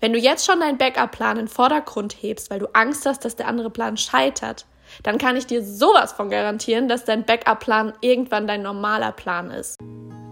Wenn du jetzt schon deinen Backup-Plan in Vordergrund hebst, weil du Angst hast, dass der andere Plan scheitert, dann kann ich dir sowas von garantieren, dass dein Backup-Plan irgendwann dein normaler Plan ist.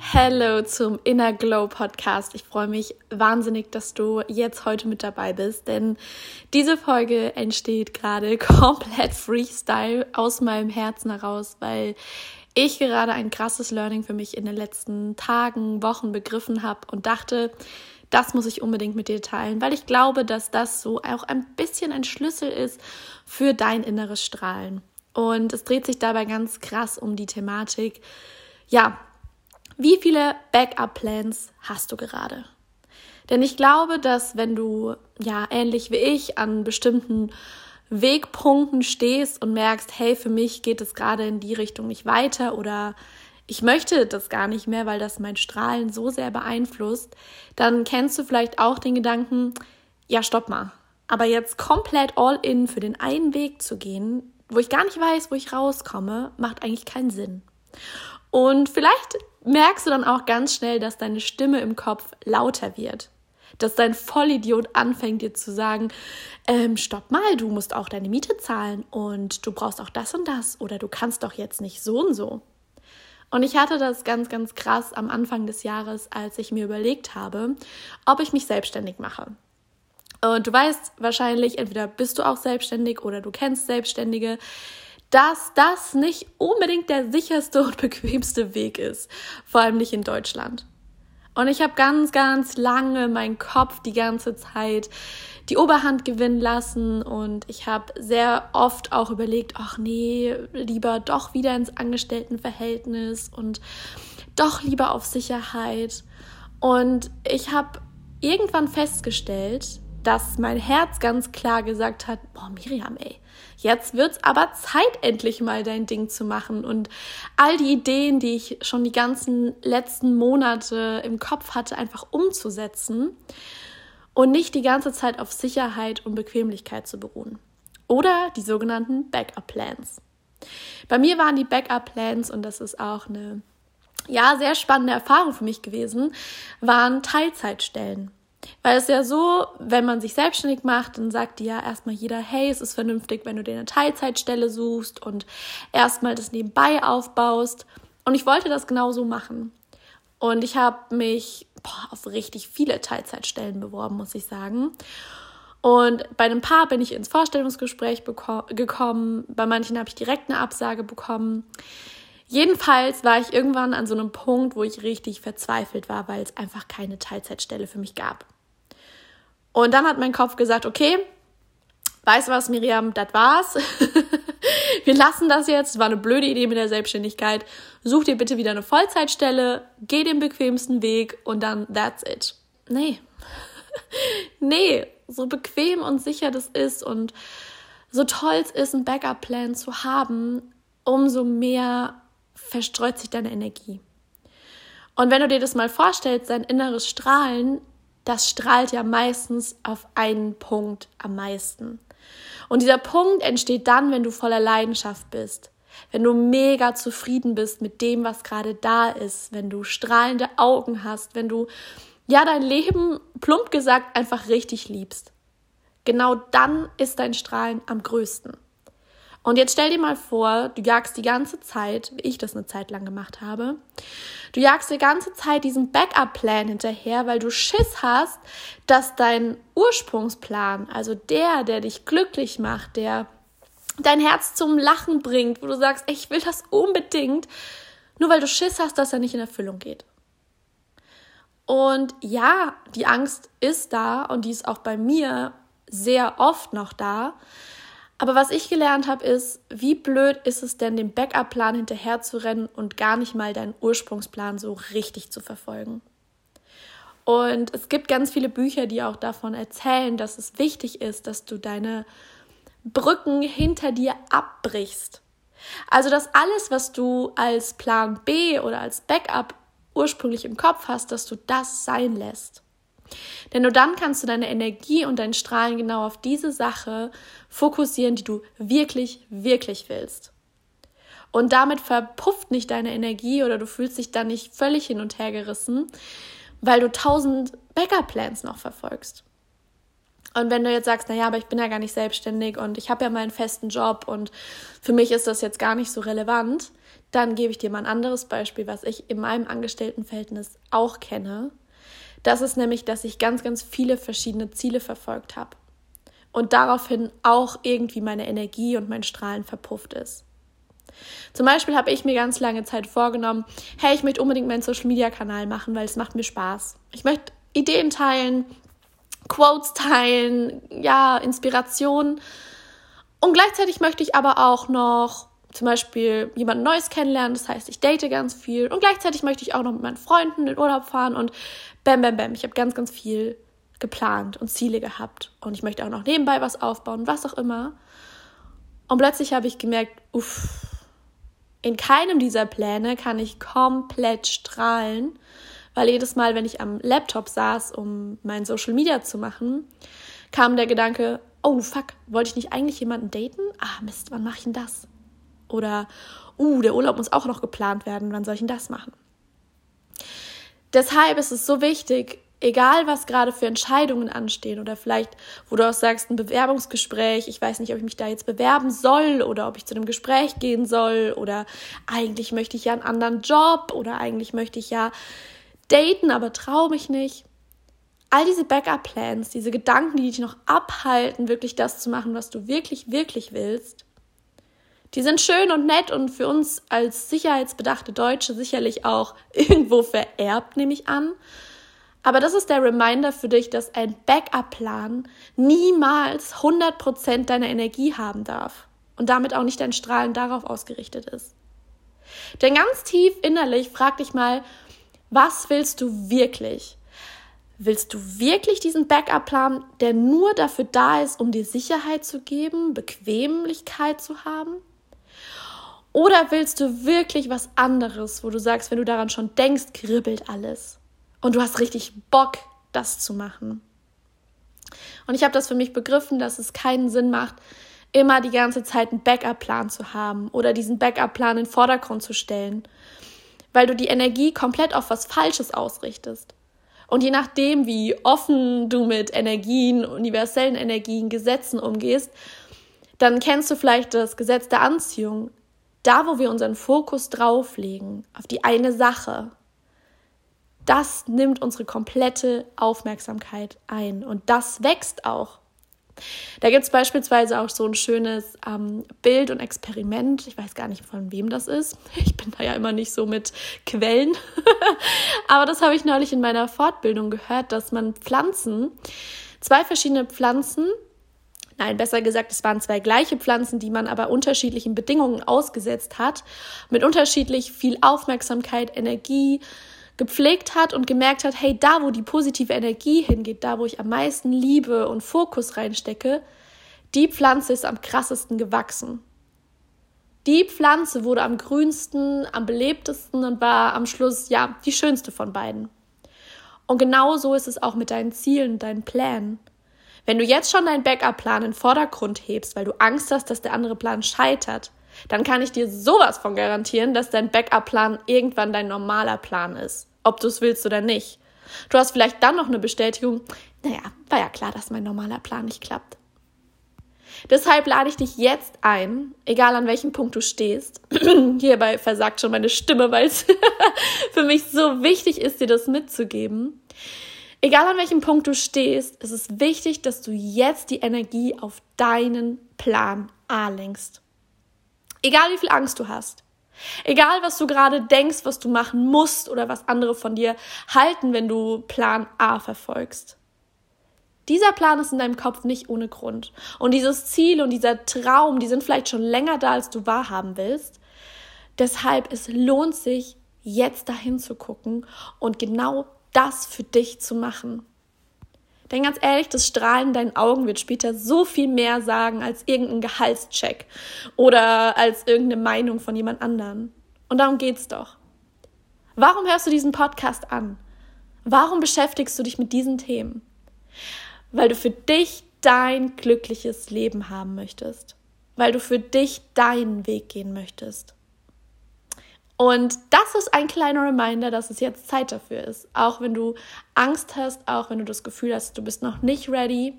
Hallo zum Inner Glow Podcast. Ich freue mich wahnsinnig, dass du jetzt heute mit dabei bist, denn diese Folge entsteht gerade komplett Freestyle aus meinem Herzen heraus, weil ich gerade ein krasses Learning für mich in den letzten Tagen, Wochen begriffen habe und dachte, das muss ich unbedingt mit dir teilen, weil ich glaube, dass das so auch ein bisschen ein Schlüssel ist für dein inneres Strahlen. Und es dreht sich dabei ganz krass um die Thematik, ja, wie viele Backup-Plans hast du gerade? Denn ich glaube, dass wenn du ja ähnlich wie ich an bestimmten Wegpunkten stehst und merkst, hey, für mich geht es gerade in die Richtung nicht weiter oder ich möchte das gar nicht mehr, weil das mein Strahlen so sehr beeinflusst, dann kennst du vielleicht auch den Gedanken, ja, stopp mal. Aber jetzt komplett all in für den einen Weg zu gehen, wo ich gar nicht weiß, wo ich rauskomme, macht eigentlich keinen Sinn. Und vielleicht merkst du dann auch ganz schnell, dass deine Stimme im Kopf lauter wird. Dass dein Vollidiot anfängt dir zu sagen, ähm, stopp mal, du musst auch deine Miete zahlen und du brauchst auch das und das oder du kannst doch jetzt nicht so und so. Und ich hatte das ganz, ganz krass am Anfang des Jahres, als ich mir überlegt habe, ob ich mich selbstständig mache. Und du weißt wahrscheinlich, entweder bist du auch selbstständig oder du kennst Selbstständige dass das nicht unbedingt der sicherste und bequemste Weg ist, vor allem nicht in Deutschland. Und ich habe ganz, ganz lange meinen Kopf die ganze Zeit die Oberhand gewinnen lassen und ich habe sehr oft auch überlegt, ach nee, lieber doch wieder ins Angestelltenverhältnis und doch lieber auf Sicherheit. Und ich habe irgendwann festgestellt, dass mein Herz ganz klar gesagt hat, boah, Miriam, ey, Jetzt wird's aber Zeit, endlich mal dein Ding zu machen. Und all die Ideen, die ich schon die ganzen letzten Monate im Kopf hatte, einfach umzusetzen und nicht die ganze Zeit auf Sicherheit und Bequemlichkeit zu beruhen. Oder die sogenannten Backup-Plans. Bei mir waren die Backup-Plans, und das ist auch eine ja, sehr spannende Erfahrung für mich gewesen, waren Teilzeitstellen. Weil es ja so, wenn man sich selbstständig macht, dann sagt dir ja erstmal jeder, hey, es ist vernünftig, wenn du dir eine Teilzeitstelle suchst und erstmal das nebenbei aufbaust. Und ich wollte das genauso machen. Und ich habe mich boah, auf richtig viele Teilzeitstellen beworben, muss ich sagen. Und bei einem paar bin ich ins Vorstellungsgespräch gekommen, bei manchen habe ich direkt eine Absage bekommen. Jedenfalls war ich irgendwann an so einem Punkt, wo ich richtig verzweifelt war, weil es einfach keine Teilzeitstelle für mich gab. Und dann hat mein Kopf gesagt, okay, weißt du was, Miriam, das war's. Wir lassen das jetzt. War eine blöde Idee mit der Selbstständigkeit. Such dir bitte wieder eine Vollzeitstelle, geh den bequemsten Weg und dann that's it. Nee. nee, so bequem und sicher das ist und so toll es ist, einen Backup-Plan zu haben, umso mehr verstreut sich deine Energie. Und wenn du dir das mal vorstellst, dein inneres Strahlen, das strahlt ja meistens auf einen Punkt am meisten. Und dieser Punkt entsteht dann, wenn du voller Leidenschaft bist, wenn du mega zufrieden bist mit dem, was gerade da ist, wenn du strahlende Augen hast, wenn du ja dein Leben plump gesagt einfach richtig liebst. Genau dann ist dein Strahlen am größten. Und jetzt stell dir mal vor, du jagst die ganze Zeit, wie ich das eine Zeit lang gemacht habe, du jagst die ganze Zeit diesen Backup-Plan hinterher, weil du Schiss hast, dass dein Ursprungsplan, also der, der dich glücklich macht, der dein Herz zum Lachen bringt, wo du sagst, ich will das unbedingt, nur weil du Schiss hast, dass er nicht in Erfüllung geht. Und ja, die Angst ist da und die ist auch bei mir sehr oft noch da. Aber was ich gelernt habe, ist, wie blöd ist es denn, dem Backup-Plan hinterher zu rennen und gar nicht mal deinen Ursprungsplan so richtig zu verfolgen. Und es gibt ganz viele Bücher, die auch davon erzählen, dass es wichtig ist, dass du deine Brücken hinter dir abbrichst. Also, dass alles, was du als Plan B oder als Backup ursprünglich im Kopf hast, dass du das sein lässt. Denn nur dann kannst du deine Energie und dein Strahlen genau auf diese Sache fokussieren, die du wirklich, wirklich willst. Und damit verpufft nicht deine Energie oder du fühlst dich dann nicht völlig hin und her gerissen, weil du tausend Backup-Plans noch verfolgst. Und wenn du jetzt sagst, naja, aber ich bin ja gar nicht selbstständig und ich habe ja meinen festen Job und für mich ist das jetzt gar nicht so relevant, dann gebe ich dir mal ein anderes Beispiel, was ich in meinem Angestelltenverhältnis auch kenne. Das ist nämlich, dass ich ganz, ganz viele verschiedene Ziele verfolgt habe und daraufhin auch irgendwie meine Energie und mein Strahlen verpufft ist. Zum Beispiel habe ich mir ganz lange Zeit vorgenommen, hey, ich möchte unbedingt meinen Social-Media-Kanal machen, weil es macht mir Spaß. Ich möchte Ideen teilen, Quotes teilen, ja, Inspiration. Und gleichzeitig möchte ich aber auch noch zum Beispiel jemand Neues kennenlernen. Das heißt, ich date ganz viel. Und gleichzeitig möchte ich auch noch mit meinen Freunden in Urlaub fahren. Und bam, bam, bam. Ich habe ganz, ganz viel geplant und Ziele gehabt. Und ich möchte auch noch nebenbei was aufbauen, was auch immer. Und plötzlich habe ich gemerkt, uff, in keinem dieser Pläne kann ich komplett strahlen, weil jedes Mal, wenn ich am Laptop saß, um mein Social Media zu machen, kam der Gedanke, oh fuck, wollte ich nicht eigentlich jemanden daten? Ah Mist, wann mache ich denn das? Oder, uh, der Urlaub muss auch noch geplant werden, wann soll ich denn das machen? Deshalb ist es so wichtig, egal was gerade für Entscheidungen anstehen oder vielleicht, wo du auch sagst, ein Bewerbungsgespräch, ich weiß nicht, ob ich mich da jetzt bewerben soll oder ob ich zu einem Gespräch gehen soll oder eigentlich möchte ich ja einen anderen Job oder eigentlich möchte ich ja daten, aber traue mich nicht. All diese Backup-Plans, diese Gedanken, die dich noch abhalten, wirklich das zu machen, was du wirklich, wirklich willst, die sind schön und nett und für uns als sicherheitsbedachte Deutsche sicherlich auch irgendwo vererbt, nehme ich an. Aber das ist der Reminder für dich, dass ein Backup-Plan niemals 100% deiner Energie haben darf und damit auch nicht dein Strahlen darauf ausgerichtet ist. Denn ganz tief innerlich frag dich mal, was willst du wirklich? Willst du wirklich diesen Backup-Plan, der nur dafür da ist, um dir Sicherheit zu geben, Bequemlichkeit zu haben? Oder willst du wirklich was anderes, wo du sagst, wenn du daran schon denkst, kribbelt alles? Und du hast richtig Bock, das zu machen. Und ich habe das für mich begriffen, dass es keinen Sinn macht, immer die ganze Zeit einen Backup-Plan zu haben oder diesen Backup-Plan in den Vordergrund zu stellen, weil du die Energie komplett auf was Falsches ausrichtest. Und je nachdem, wie offen du mit Energien, universellen Energien, Gesetzen umgehst, dann kennst du vielleicht das Gesetz der Anziehung. Da, wo wir unseren Fokus drauflegen, auf die eine Sache, das nimmt unsere komplette Aufmerksamkeit ein und das wächst auch. Da gibt es beispielsweise auch so ein schönes ähm, Bild und Experiment. Ich weiß gar nicht, von wem das ist. Ich bin da ja immer nicht so mit Quellen. Aber das habe ich neulich in meiner Fortbildung gehört, dass man Pflanzen, zwei verschiedene Pflanzen, nein, besser gesagt, es waren zwei gleiche Pflanzen, die man aber unterschiedlichen Bedingungen ausgesetzt hat, mit unterschiedlich viel Aufmerksamkeit, Energie, gepflegt hat und gemerkt hat, hey, da wo die positive Energie hingeht, da wo ich am meisten Liebe und Fokus reinstecke, die Pflanze ist am krassesten gewachsen. Die Pflanze wurde am grünsten, am belebtesten und war am Schluss, ja, die schönste von beiden. Und genau so ist es auch mit deinen Zielen, deinen Plänen. Wenn du jetzt schon deinen Backup-Plan in den Vordergrund hebst, weil du Angst hast, dass der andere Plan scheitert, dann kann ich dir sowas von garantieren, dass dein Backup-Plan irgendwann dein normaler Plan ist ob du es willst oder nicht. Du hast vielleicht dann noch eine Bestätigung, naja, war ja klar, dass mein normaler Plan nicht klappt. Deshalb lade ich dich jetzt ein, egal an welchem Punkt du stehst. Hierbei versagt schon meine Stimme, weil es für mich so wichtig ist, dir das mitzugeben. Egal an welchem Punkt du stehst, es ist wichtig, dass du jetzt die Energie auf deinen Plan A lenkst. Egal wie viel Angst du hast, Egal, was du gerade denkst, was du machen musst oder was andere von dir halten, wenn du Plan A verfolgst. Dieser Plan ist in deinem Kopf nicht ohne Grund. Und dieses Ziel und dieser Traum, die sind vielleicht schon länger da, als du wahrhaben willst. Deshalb, es lohnt sich, jetzt dahin zu gucken und genau das für dich zu machen. Denn ganz ehrlich, das Strahlen in deinen Augen wird später so viel mehr sagen als irgendein Gehaltscheck oder als irgendeine Meinung von jemand anderen. Und darum geht's doch. Warum hörst du diesen Podcast an? Warum beschäftigst du dich mit diesen Themen? weil du für dich dein glückliches Leben haben möchtest, weil du für dich deinen Weg gehen möchtest. Und das ist ein kleiner Reminder, dass es jetzt Zeit dafür ist. Auch wenn du Angst hast, auch wenn du das Gefühl hast, du bist noch nicht ready.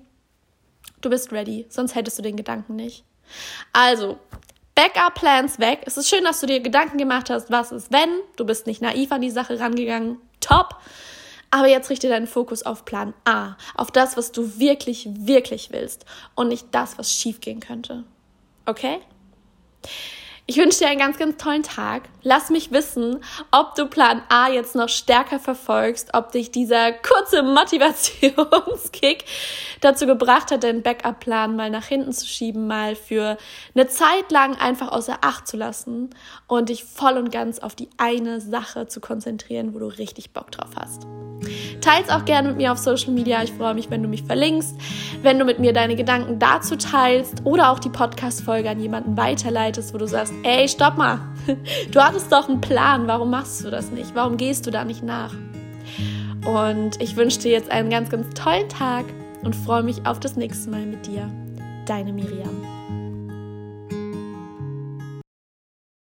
Du bist ready, sonst hättest du den Gedanken nicht. Also, Backup-Plans weg. Es ist schön, dass du dir Gedanken gemacht hast, was ist, wenn. Du bist nicht naiv an die Sache rangegangen. Top. Aber jetzt richte deinen Fokus auf Plan A, auf das, was du wirklich, wirklich willst und nicht das, was schiefgehen könnte. Okay? Ich wünsche dir einen ganz, ganz tollen Tag. Lass mich wissen, ob du Plan A jetzt noch stärker verfolgst, ob dich dieser kurze Motivationskick dazu gebracht hat, deinen Backup-Plan mal nach hinten zu schieben, mal für eine Zeit lang einfach außer Acht zu lassen und dich voll und ganz auf die eine Sache zu konzentrieren, wo du richtig Bock drauf hast. Teils auch gerne mit mir auf Social Media. Ich freue mich, wenn du mich verlinkst, wenn du mit mir deine Gedanken dazu teilst oder auch die Podcast-Folge an jemanden weiterleitest, wo du sagst, ey, stopp mal. Du hattest doch einen Plan. Warum machst du das nicht? Warum gehst du da nicht nach? Und ich wünsche dir jetzt einen ganz, ganz tollen Tag und freue mich auf das nächste Mal mit dir. Deine Miriam.